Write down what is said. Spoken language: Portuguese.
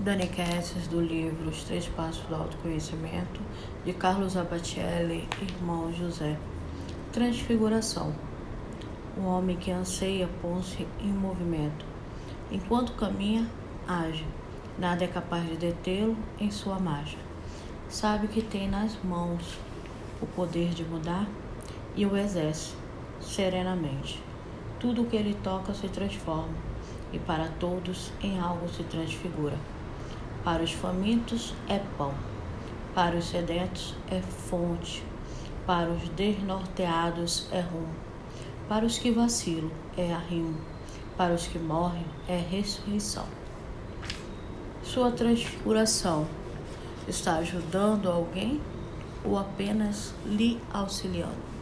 Dani Kesses, do livro Os Três Passos do Autoconhecimento, de Carlos Abatielli, irmão José. Transfiguração. O homem que anseia põe-se em movimento. Enquanto caminha, age. Nada é capaz de detê-lo em sua marcha. Sabe que tem nas mãos o poder de mudar e o exerce serenamente. Tudo o que ele toca se transforma e para todos em algo se transfigura. Para os famintos é pão, para os sedentos é fonte, para os desnorteados é rumo, para os que vacilam é arrimo, para os que morrem é ressurreição. Sua transfiguração está ajudando alguém ou apenas lhe auxiliando?